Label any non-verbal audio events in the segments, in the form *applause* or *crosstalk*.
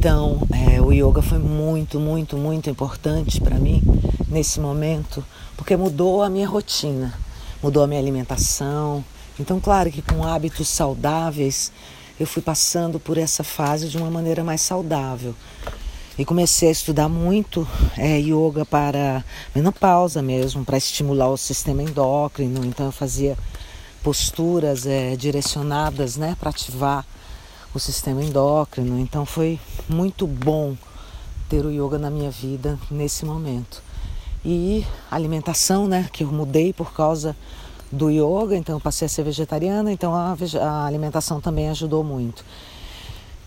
Então, é, o yoga foi muito, muito, muito importante para mim nesse momento, porque mudou a minha rotina, mudou a minha alimentação. Então, claro que com hábitos saudáveis, eu fui passando por essa fase de uma maneira mais saudável. E comecei a estudar muito é, yoga para menopausa mesmo, para estimular o sistema endócrino. Então eu fazia posturas é, direcionadas né, para ativar o sistema endócrino. Então foi muito bom ter o yoga na minha vida nesse momento. E alimentação, né, que eu mudei por causa do yoga, então eu passei a ser vegetariana, então a, a alimentação também ajudou muito.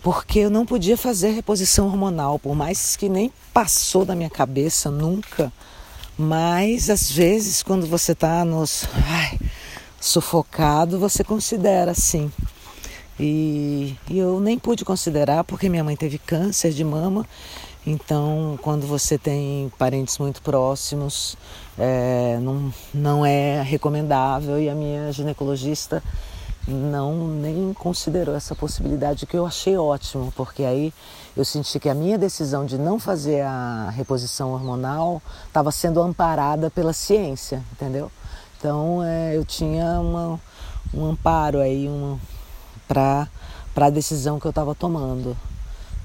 Porque eu não podia fazer reposição hormonal, por mais que nem passou da minha cabeça nunca. Mas às vezes, quando você está nos ai, sufocado, você considera sim. E, e eu nem pude considerar porque minha mãe teve câncer de mama. Então, quando você tem parentes muito próximos, é, não, não é recomendável. E a minha ginecologista não nem considerou essa possibilidade, que eu achei ótimo, porque aí eu senti que a minha decisão de não fazer a reposição hormonal estava sendo amparada pela ciência, entendeu? Então é, eu tinha uma, um amparo aí para a decisão que eu estava tomando.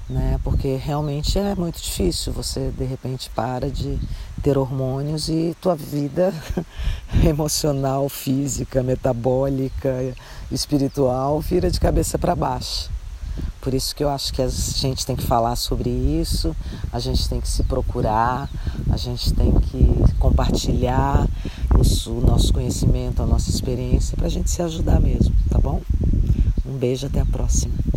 Né? Porque realmente é muito difícil. Você de repente para de ter hormônios e tua vida *laughs* emocional, física, metabólica, espiritual vira de cabeça para baixo. Por isso que eu acho que a gente tem que falar sobre isso, a gente tem que se procurar, a gente tem que compartilhar o nosso conhecimento, a nossa experiência, para a gente se ajudar mesmo, tá bom? Um beijo, até a próxima.